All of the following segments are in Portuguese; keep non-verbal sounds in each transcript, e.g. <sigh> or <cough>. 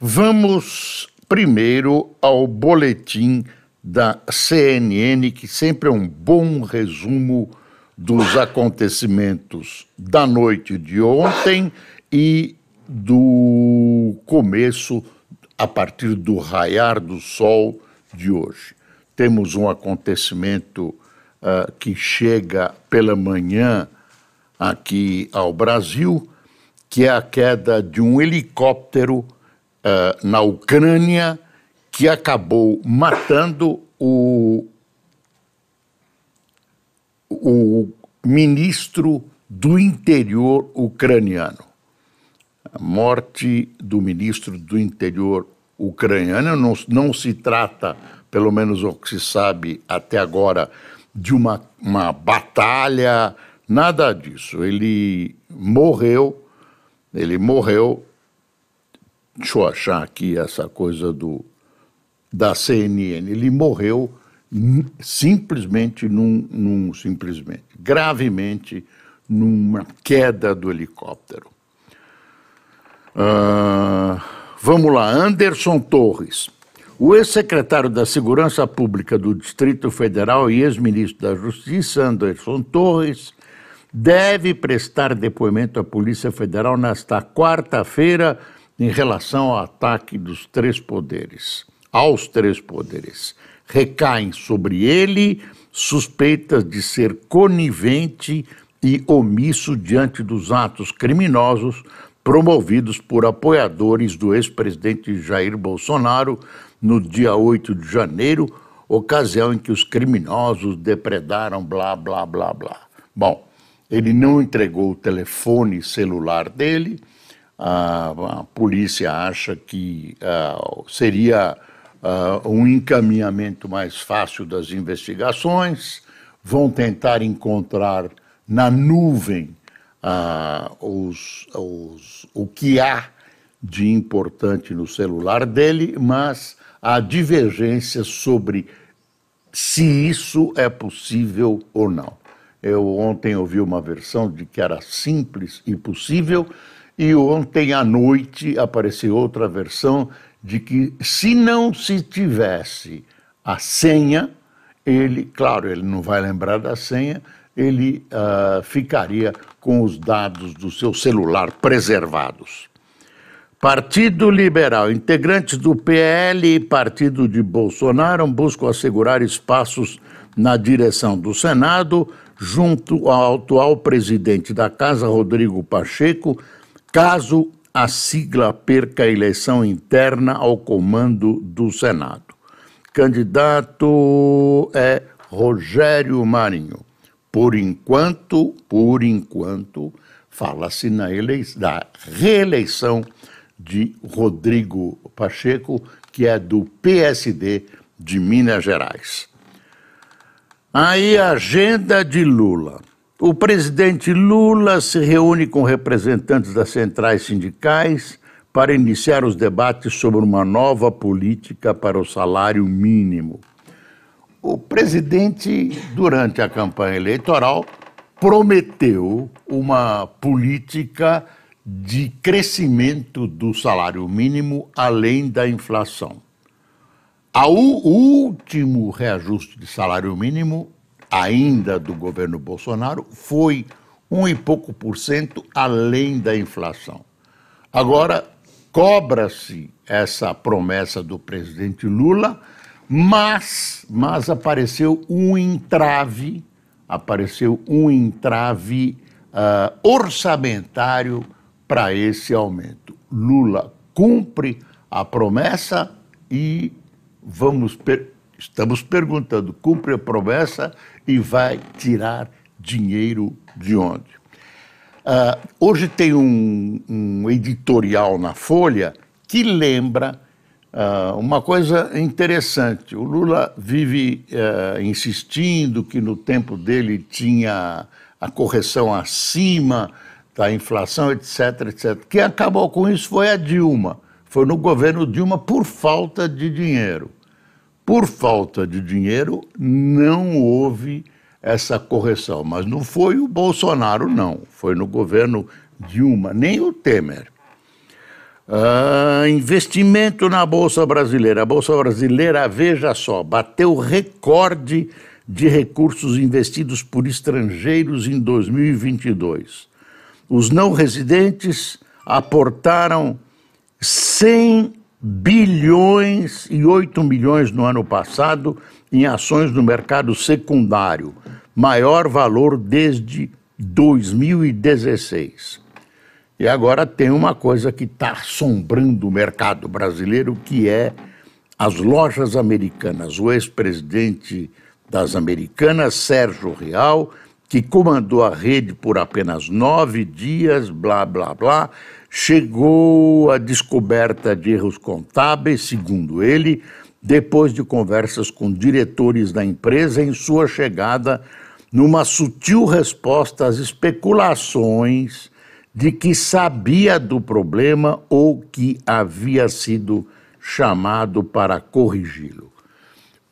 Vamos primeiro ao boletim da CNN, que sempre é um bom resumo dos acontecimentos da noite de ontem e do começo, a partir do raiar do sol de hoje. Temos um acontecimento uh, que chega pela manhã aqui ao Brasil, que é a queda de um helicóptero uh, na Ucrânia que acabou matando o, o ministro do interior ucraniano. A morte do ministro do interior ucraniano não, não se trata, pelo menos o que se sabe até agora, de uma, uma batalha, nada disso. Ele morreu, ele morreu deixa eu achar aqui essa coisa do, da CNN. Ele morreu simplesmente num, num simplesmente, gravemente numa queda do helicóptero. Uh, vamos lá, Anderson Torres. O ex-secretário da Segurança Pública do Distrito Federal e ex-ministro da Justiça, Anderson Torres, deve prestar depoimento à Polícia Federal nesta quarta-feira em relação ao ataque dos três poderes, aos três poderes. Recaem sobre ele suspeitas de ser conivente e omisso diante dos atos criminosos promovidos por apoiadores do ex-presidente Jair Bolsonaro no dia 8 de janeiro, ocasião em que os criminosos depredaram blá blá blá blá. Bom, ele não entregou o telefone celular dele, a, a polícia acha que seria um encaminhamento mais fácil das investigações, vão tentar encontrar na nuvem os, os, o que há de importante no celular dele, mas há divergências sobre se isso é possível ou não. Eu ontem ouvi uma versão de que era simples e possível, e ontem à noite apareceu outra versão de que se não se tivesse a senha, ele, claro, ele não vai lembrar da senha, ele uh, ficaria com os dados do seu celular preservados. Partido Liberal, integrantes do PL e Partido de Bolsonaro buscam assegurar espaços na direção do Senado, junto ao atual presidente da Casa, Rodrigo Pacheco, caso a sigla perca a eleição interna ao comando do Senado. Candidato é Rogério Marinho. Por enquanto, por enquanto, fala-se na da reeleição de Rodrigo Pacheco, que é do PSD de Minas Gerais. Aí a agenda de Lula. O presidente Lula se reúne com representantes das centrais sindicais para iniciar os debates sobre uma nova política para o salário mínimo. O presidente, durante a campanha eleitoral, prometeu uma política de crescimento do salário mínimo além da inflação. O último reajuste de salário mínimo ainda do governo Bolsonaro foi um e pouco por cento além da inflação. Agora, cobra-se essa promessa do presidente Lula, mas, mas apareceu um entrave, apareceu um entrave uh, orçamentário para esse aumento. Lula cumpre a promessa e vamos per estamos perguntando, cumpre a promessa e vai tirar dinheiro de onde? Uh, hoje tem um, um editorial na Folha que lembra uh, uma coisa interessante. O Lula vive uh, insistindo que no tempo dele tinha a correção acima da inflação, etc, etc. Quem acabou com isso foi a Dilma. Foi no governo Dilma por falta de dinheiro. Por falta de dinheiro, não houve essa correção. Mas não foi o Bolsonaro, não. Foi no governo Dilma, nem o Temer. Ah, investimento na Bolsa Brasileira. A Bolsa Brasileira, veja só, bateu recorde de recursos investidos por estrangeiros em 2022 os não residentes aportaram 100 bilhões e 8 milhões no ano passado em ações no mercado secundário, maior valor desde 2016. E agora tem uma coisa que está assombrando o mercado brasileiro, que é as lojas americanas. O ex-presidente das Americanas, Sérgio Real, que comandou a rede por apenas nove dias, blá, blá, blá, chegou à descoberta de erros contábeis, segundo ele, depois de conversas com diretores da empresa em sua chegada numa sutil resposta às especulações de que sabia do problema ou que havia sido chamado para corrigi-lo.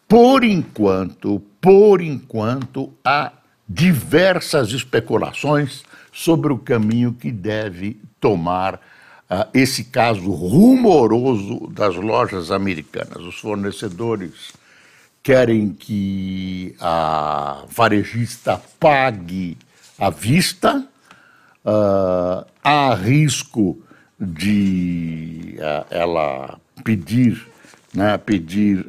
Por enquanto, por enquanto, a diversas especulações sobre o caminho que deve tomar uh, esse caso rumoroso das lojas americanas. Os fornecedores querem que a varejista pague à vista, uh, há risco de uh, ela pedir, né, pedir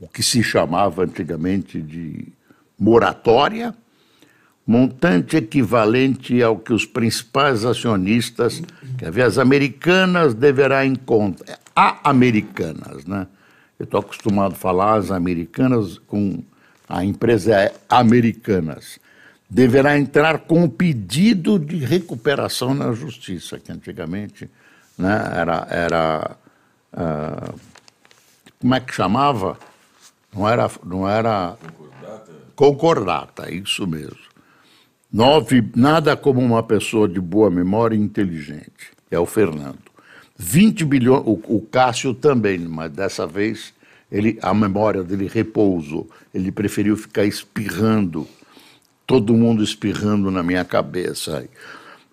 o que se chamava antigamente de moratória, montante equivalente ao que os principais acionistas, quer ver, as americanas deverá em conta, a americanas, né? Eu estou acostumado a falar as americanas com a empresa é americanas. Deverá entrar com pedido de recuperação na justiça, que antigamente né, era, era uh, como é que chamava? Não era, não era Concordata, isso mesmo. Nove, nada como uma pessoa de boa memória e inteligente. É o Fernando. 20 bilhões, o, o Cássio também, mas dessa vez ele, a memória dele repousou. Ele preferiu ficar espirrando, todo mundo espirrando na minha cabeça.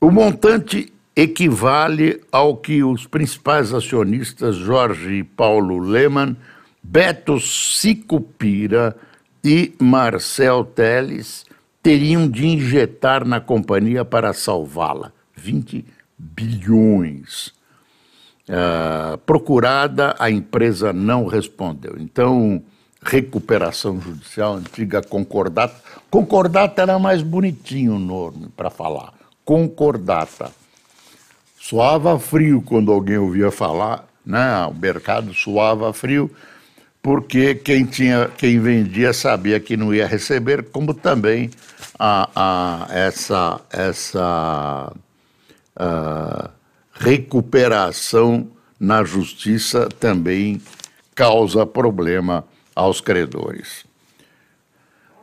O montante equivale ao que os principais acionistas Jorge e Paulo Lehmann, Beto Sicupira, e Marcel Teles teriam de injetar na companhia para salvá-la 20 bilhões. Uh, procurada, a empresa não respondeu. Então, recuperação judicial, antiga concordata. Concordata era mais bonitinho o nome para falar. Concordata. Soava frio quando alguém ouvia falar, né? o mercado soava frio porque quem, tinha, quem vendia sabia que não ia receber, como também a, a essa, essa a recuperação na justiça também causa problema aos credores.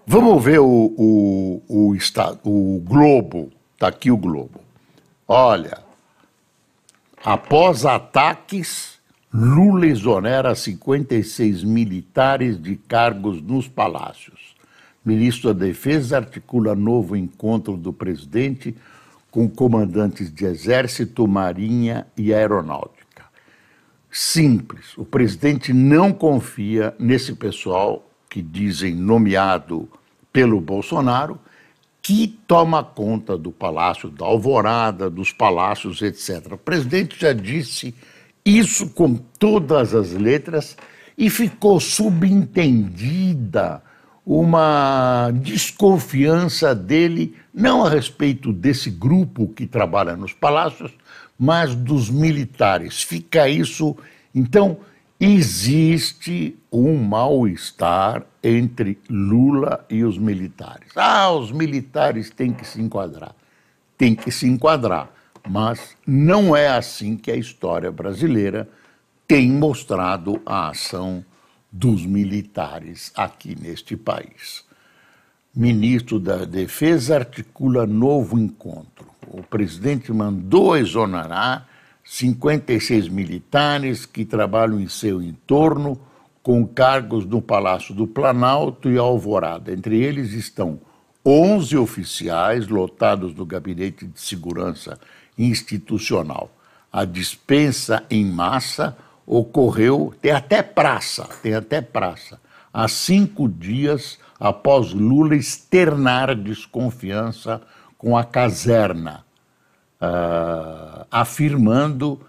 Vamos ver o, o, o, estado, o Globo, está aqui o Globo. Olha, após ataques Lula exonera 56 militares de cargos nos palácios. Ministro da Defesa articula novo encontro do presidente com comandantes de Exército, Marinha e Aeronáutica. Simples, o presidente não confia nesse pessoal que dizem nomeado pelo Bolsonaro, que toma conta do Palácio da Alvorada, dos palácios, etc. O presidente já disse isso com todas as letras e ficou subentendida uma desconfiança dele, não a respeito desse grupo que trabalha nos palácios, mas dos militares. Fica isso. Então, existe um mal-estar entre Lula e os militares. Ah, os militares têm que se enquadrar. Tem que se enquadrar mas não é assim que a história brasileira tem mostrado a ação dos militares aqui neste país. Ministro da Defesa articula novo encontro. O presidente mandou exonerar 56 militares que trabalham em seu entorno com cargos no Palácio do Planalto e Alvorada. Entre eles estão 11 oficiais lotados no Gabinete de Segurança Institucional. A dispensa em massa ocorreu, tem até praça, tem até praça, há cinco dias após Lula externar desconfiança com a caserna, uh, afirmando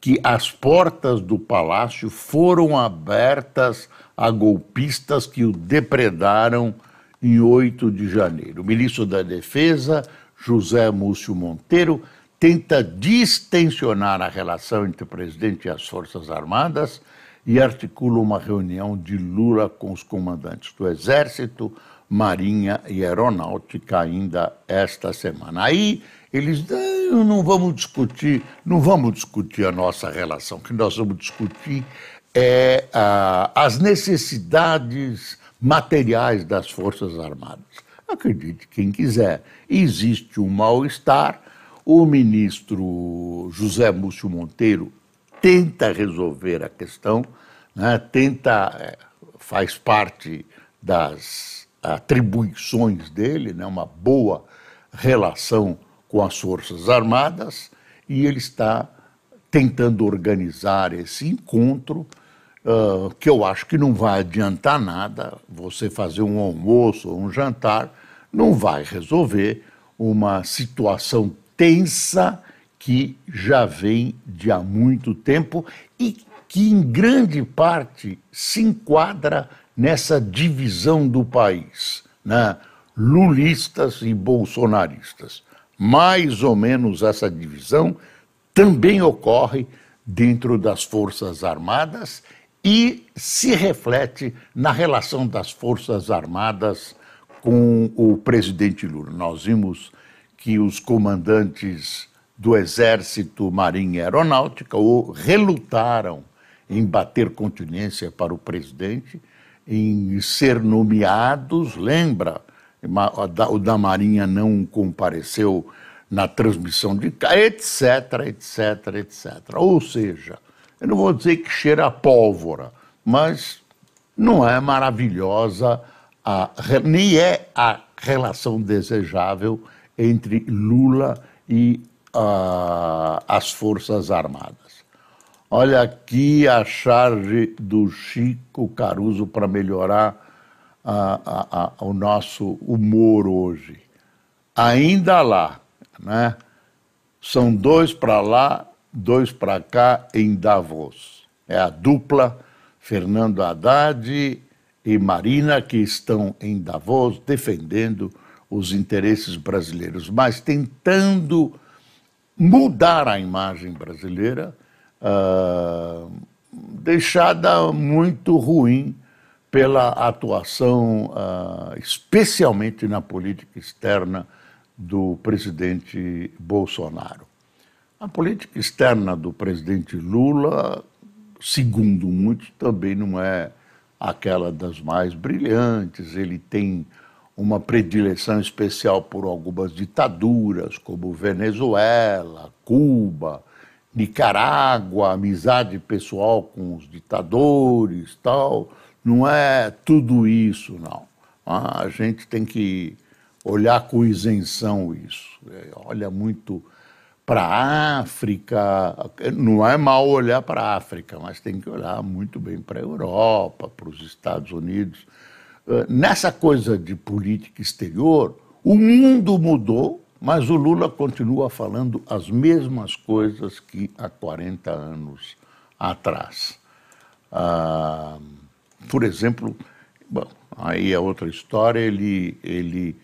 que as portas do palácio foram abertas a golpistas que o depredaram em 8 de janeiro. O ministro da Defesa, José Múcio Monteiro, tenta distensionar a relação entre o presidente e as Forças Armadas e articula uma reunião de Lula com os comandantes do Exército, Marinha e Aeronáutica ainda esta semana. Aí eles não vamos discutir, não vamos discutir a nossa relação, o que nós vamos discutir é ah, as necessidades materiais das Forças Armadas. Acredite quem quiser, existe um mal-estar, o ministro José Múcio Monteiro tenta resolver a questão, né, tenta, eh, faz parte das atribuições dele, né, uma boa relação com as Forças Armadas, e ele está tentando organizar esse encontro, uh, que eu acho que não vai adiantar nada, você fazer um almoço ou um jantar, não vai resolver uma situação tensa que já vem de há muito tempo e que, em grande parte, se enquadra nessa divisão do país, né? lulistas e bolsonaristas. Mais ou menos essa divisão também ocorre dentro das Forças Armadas e se reflete na relação das Forças Armadas com o presidente Lula. Nós vimos que os comandantes do Exército, Marinha e Aeronáutica o relutaram em bater continência para o presidente, em ser nomeados, lembra, o da Marinha não compareceu na transmissão de etc, etc, etc. Ou seja, eu não vou dizer que cheira a pólvora, mas não é maravilhosa, a, nem é a relação desejável entre Lula e uh, as Forças Armadas. Olha aqui a charge do Chico Caruso para melhorar o nosso humor hoje. Ainda lá, né? São dois para lá, dois para cá em Davos. É a dupla Fernando Haddad e Marina que estão em Davos defendendo os interesses brasileiros, mas tentando mudar a imagem brasileira, uh, deixada muito ruim pela atuação, uh, especialmente na política externa do presidente Bolsonaro. A política externa do presidente Lula, segundo muitos, também não é aquela das mais brilhantes. Ele tem uma predileção especial por algumas ditaduras, como Venezuela, Cuba, Nicarágua, amizade pessoal com os ditadores, tal. Não é tudo isso, não. Ah, a gente tem que olhar com isenção isso. É, olha muito para a África. Não é mal olhar para a África, mas tem que olhar muito bem para a Europa, para os Estados Unidos nessa coisa de política exterior, o mundo mudou, mas o Lula continua falando as mesmas coisas que há 40 anos atrás. Ah, por exemplo, bom, aí é outra história, ele, ele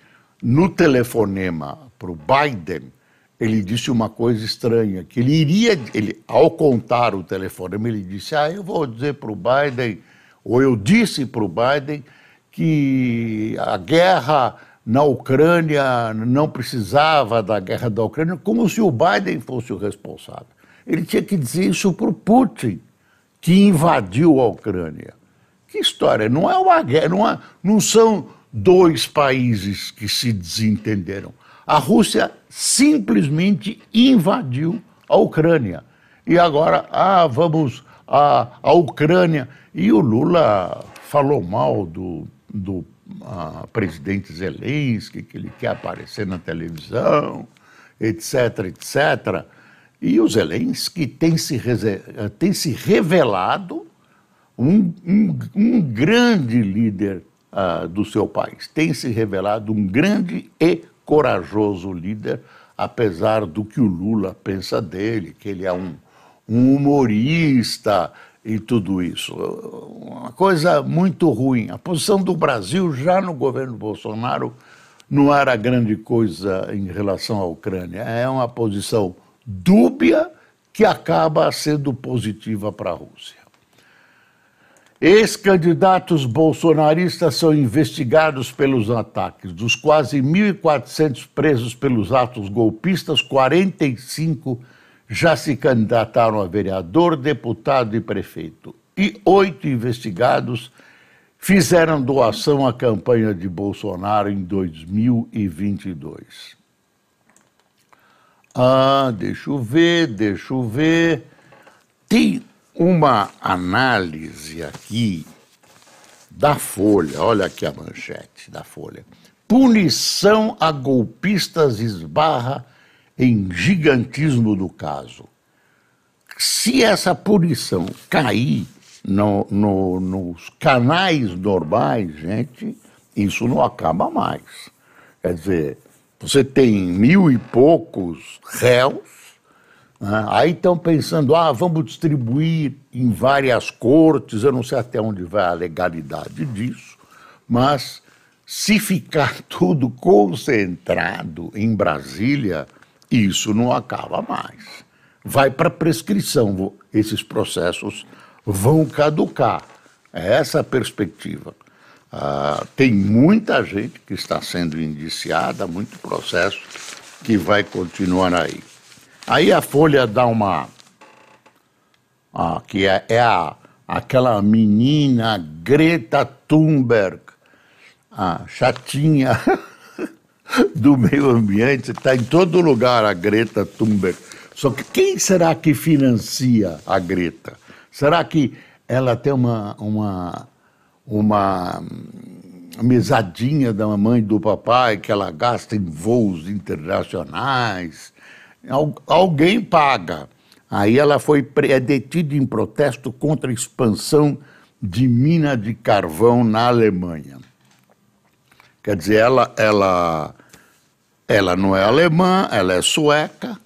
no telefonema para o Biden, ele disse uma coisa estranha, que ele iria, ele, ao contar o telefonema, ele disse, ah, eu vou dizer para o Biden, ou eu disse para o Biden que a guerra na Ucrânia não precisava da guerra da Ucrânia, como se o Biden fosse o responsável. Ele tinha que dizer isso para o Putin, que invadiu a Ucrânia. Que história? Não é uma guerra, não, é, não são dois países que se desentenderam. A Rússia simplesmente invadiu a Ucrânia. E agora, ah, vamos a, a Ucrânia. E o Lula falou mal do, do presidente Zelensky, que ele quer aparecer na televisão, etc, etc. E o Zelensky tem se, tem se revelado um, um, um grande líder uh, do seu país. Tem se revelado um grande e corajoso líder, apesar do que o Lula pensa dele, que ele é um, um humorista e tudo isso. Uma coisa muito ruim. A posição do Brasil já no governo Bolsonaro não era grande coisa em relação à Ucrânia. É uma posição dúbia que acaba sendo positiva para a Rússia. Ex-candidatos bolsonaristas são investigados pelos ataques. Dos quase 1.400 presos pelos atos golpistas, 45 já se candidataram a vereador, deputado e prefeito. E oito investigados fizeram doação à campanha de Bolsonaro em 2022. Ah, deixa eu ver, deixa eu ver. Tem uma análise aqui da Folha, olha aqui a manchete da Folha. Punição a golpistas esbarra em gigantismo do caso. Se essa punição cair no, no, nos canais normais, gente, isso não acaba mais. Quer dizer, você tem mil e poucos réus né? Aí estão pensando, ah, vamos distribuir em várias cortes, eu não sei até onde vai a legalidade disso, mas se ficar <laughs> tudo concentrado em Brasília, isso não acaba mais. Vai para prescrição, esses processos vão caducar. É essa a perspectiva. Ah, tem muita gente que está sendo indiciada, muito processo que vai continuar aí. Aí a Folha dá uma. Ah, que é, é a, aquela menina Greta Thunberg, a chatinha <laughs> <laughs> do meio ambiente, está em todo lugar a Greta Thunberg. Só que quem será que financia a Greta? Será que ela tem uma, uma, uma mesadinha da mamãe e do papai que ela gasta em voos internacionais? alguém paga. Aí ela foi é detida em protesto contra a expansão de mina de carvão na Alemanha. Quer dizer, ela, ela, ela não é alemã, ela é sueca,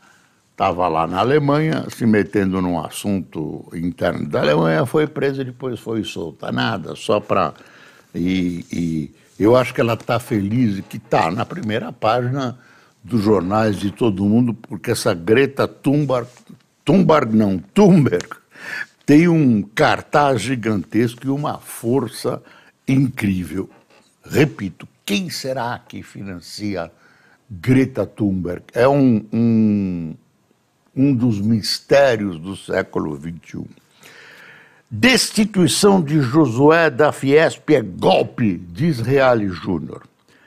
estava lá na Alemanha, se metendo num assunto interno da Alemanha, foi presa e depois foi solta. Nada, só para. E, e, eu acho que ela está feliz que está na primeira página dos jornais de todo mundo, porque essa Greta Thunberg, Thunberg não, Thunberg, tem um cartaz gigantesco e uma força incrível. Repito, quem será que financia Greta Thunberg? É um, um, um dos mistérios do século XXI. Destituição de Josué da Fiesp é golpe, diz Reale Júnior.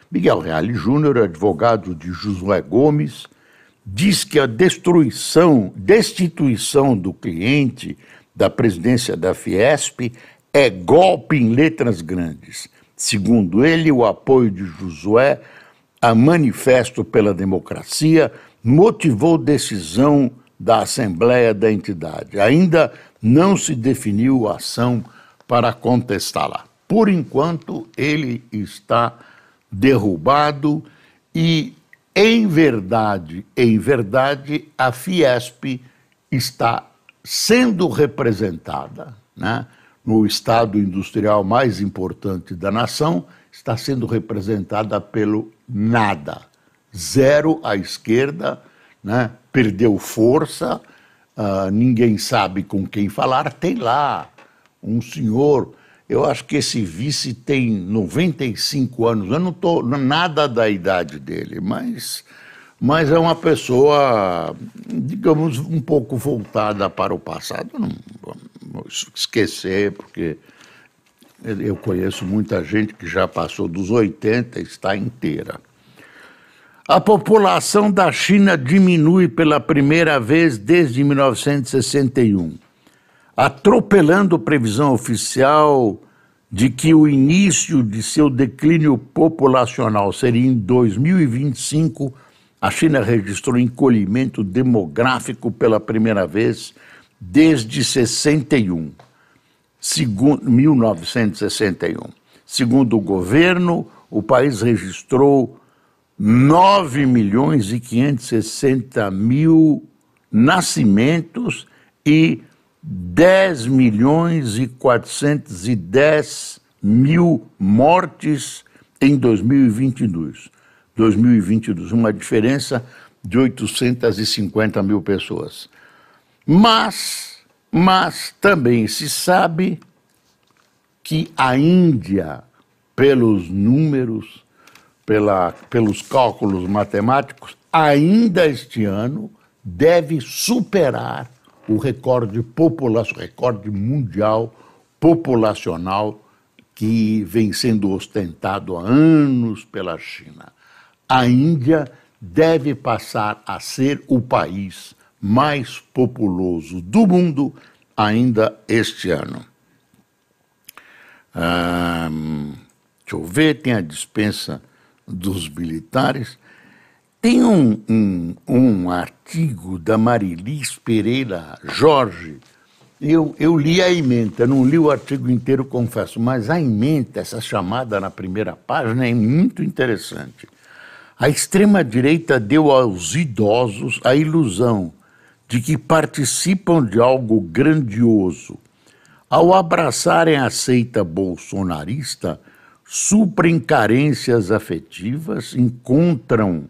Miguel Reale Júnior, advogado de Josué Gomes, diz que a destruição, destituição do cliente da presidência da Fiesp é golpe em letras grandes. Segundo ele, o apoio de Josué a Manifesto pela Democracia motivou decisão da Assembleia da entidade. Ainda não se definiu a ação para contestá-la. Por enquanto, ele está derrubado e, em verdade, em verdade, a Fiesp está sendo representada né, no estado industrial mais importante da nação, está sendo representada pelo nada. Zero à esquerda, né, perdeu força, uh, ninguém sabe com quem falar. Tem lá um senhor eu acho que esse vice tem 95 anos. Eu não estou nada da idade dele, mas, mas é uma pessoa, digamos, um pouco voltada para o passado. Não, esquecer, porque eu conheço muita gente que já passou dos 80 e está inteira. A população da China diminui pela primeira vez desde 1961, atropelando previsão oficial de que o início de seu declínio populacional seria em 2025. A China registrou encolhimento demográfico pela primeira vez desde 61, segundo 1961. Segundo o governo, o país registrou 9 milhões e 560 mil nascimentos e 10 milhões e 410 mil mortes em 2022. 2022, uma diferença de 850 mil pessoas. Mas, mas também se sabe que a Índia, pelos números, pela, pelos cálculos matemáticos, ainda este ano deve superar o recorde populacional, recorde mundial populacional que vem sendo ostentado há anos pela China. A Índia deve passar a ser o país mais populoso do mundo ainda este ano. Hum, deixa eu ver, tem a dispensa dos militares. Tem um, um, um artigo da Marilis Pereira Jorge. Eu, eu li a ementa, não li o artigo inteiro, confesso, mas a ementa, essa chamada na primeira página, é muito interessante. A extrema-direita deu aos idosos a ilusão de que participam de algo grandioso. Ao abraçarem a seita bolsonarista, suprem carências afetivas, encontram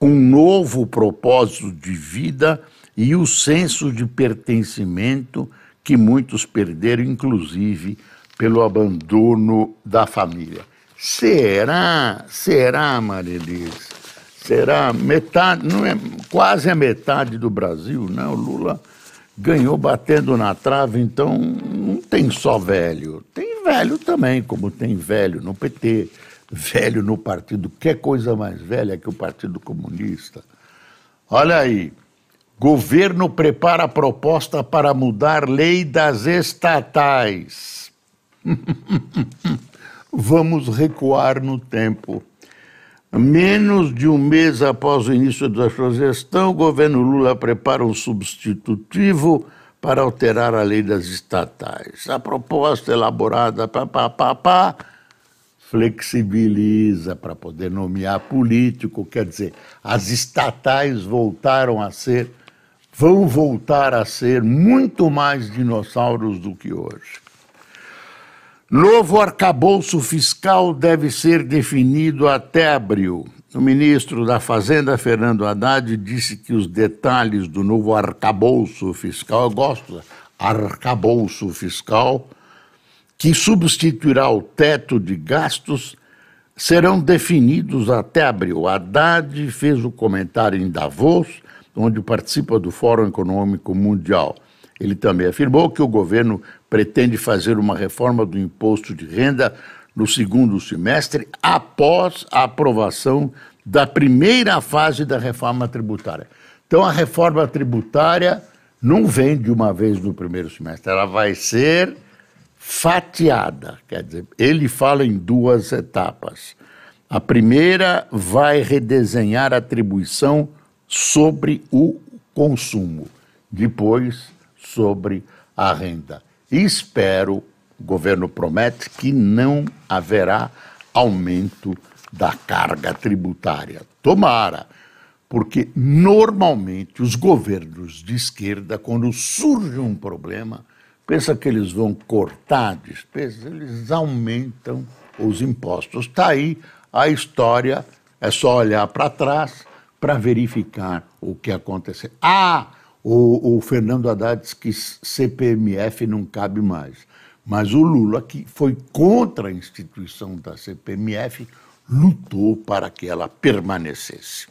um novo propósito de vida e o senso de pertencimento que muitos perderam, inclusive pelo abandono da família. Será, será, Marilis? Será metade, não é quase a metade do Brasil, né? O Lula ganhou batendo na trave, então não tem só velho, tem velho também, como tem velho no PT, velho no partido. Que coisa mais velha que o Partido Comunista? Olha aí. Governo prepara proposta para mudar lei das estatais. <laughs> Vamos recuar no tempo. Menos de um mês após o início da sua gestão, o governo Lula prepara um substitutivo para alterar a lei das estatais. A proposta elaborada pá, pá, pá, pá, flexibiliza para poder nomear político, quer dizer, as estatais voltaram a ser, vão voltar a ser muito mais dinossauros do que hoje. Novo arcabouço fiscal deve ser definido até abril. O ministro da Fazenda, Fernando Haddad, disse que os detalhes do novo arcabouço fiscal, eu gosto, arcabouço fiscal, que substituirá o teto de gastos, serão definidos até abril. Haddad fez o comentário em Davos, onde participa do Fórum Econômico Mundial. Ele também afirmou que o governo pretende fazer uma reforma do imposto de renda no segundo semestre, após a aprovação da primeira fase da reforma tributária. Então, a reforma tributária não vem de uma vez no primeiro semestre, ela vai ser fatiada. Quer dizer, ele fala em duas etapas. A primeira vai redesenhar a atribuição sobre o consumo, depois sobre a renda. Espero o governo promete que não haverá aumento da carga tributária. Tomara, porque normalmente os governos de esquerda, quando surge um problema, pensa que eles vão cortar despesas, eles aumentam os impostos. Está aí a história, é só olhar para trás para verificar o que aconteceu. Ah, o, o Fernando Haddad disse que CPMF não cabe mais. Mas o Lula, que foi contra a instituição da CPMF, lutou para que ela permanecesse.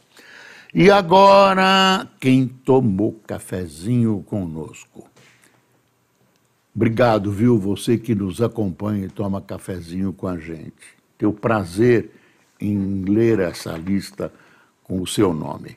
E agora, quem tomou cafezinho conosco? Obrigado, viu, você que nos acompanha e toma cafezinho com a gente. Tenho prazer em ler essa lista com o seu nome.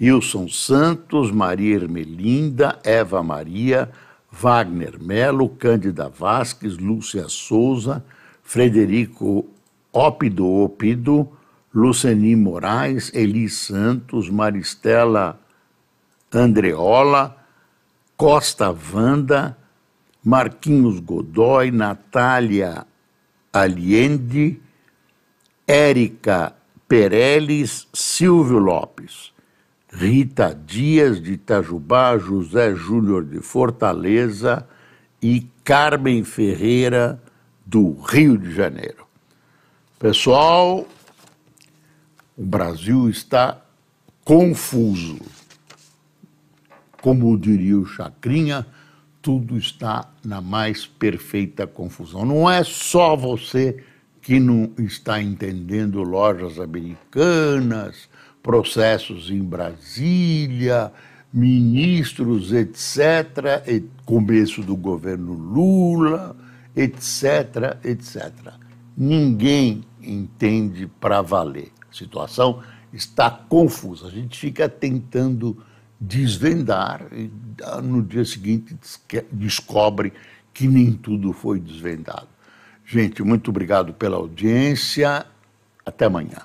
Wilson Santos, Maria Ermelinda, Eva Maria, Wagner Melo, Cândida Vasques, Lúcia Souza, Frederico Ópido Opido, Luceni Moraes, Eli Santos, Maristela Andreola, Costa Vanda, Marquinhos Godoy, Natália Aliende, Érica Pereles, Silvio Lopes, Rita Dias de Itajubá, José Júnior de Fortaleza e Carmen Ferreira do Rio de Janeiro. Pessoal, o Brasil está confuso. Como diria o Chacrinha, tudo está na mais perfeita confusão. Não é só você que não está entendendo lojas americanas, processos em Brasília, ministros, etc., começo do governo Lula, etc., etc. Ninguém entende para valer. A situação está confusa. A gente fica tentando desvendar e no dia seguinte descobre que nem tudo foi desvendado. Gente, muito obrigado pela audiência. Até amanhã.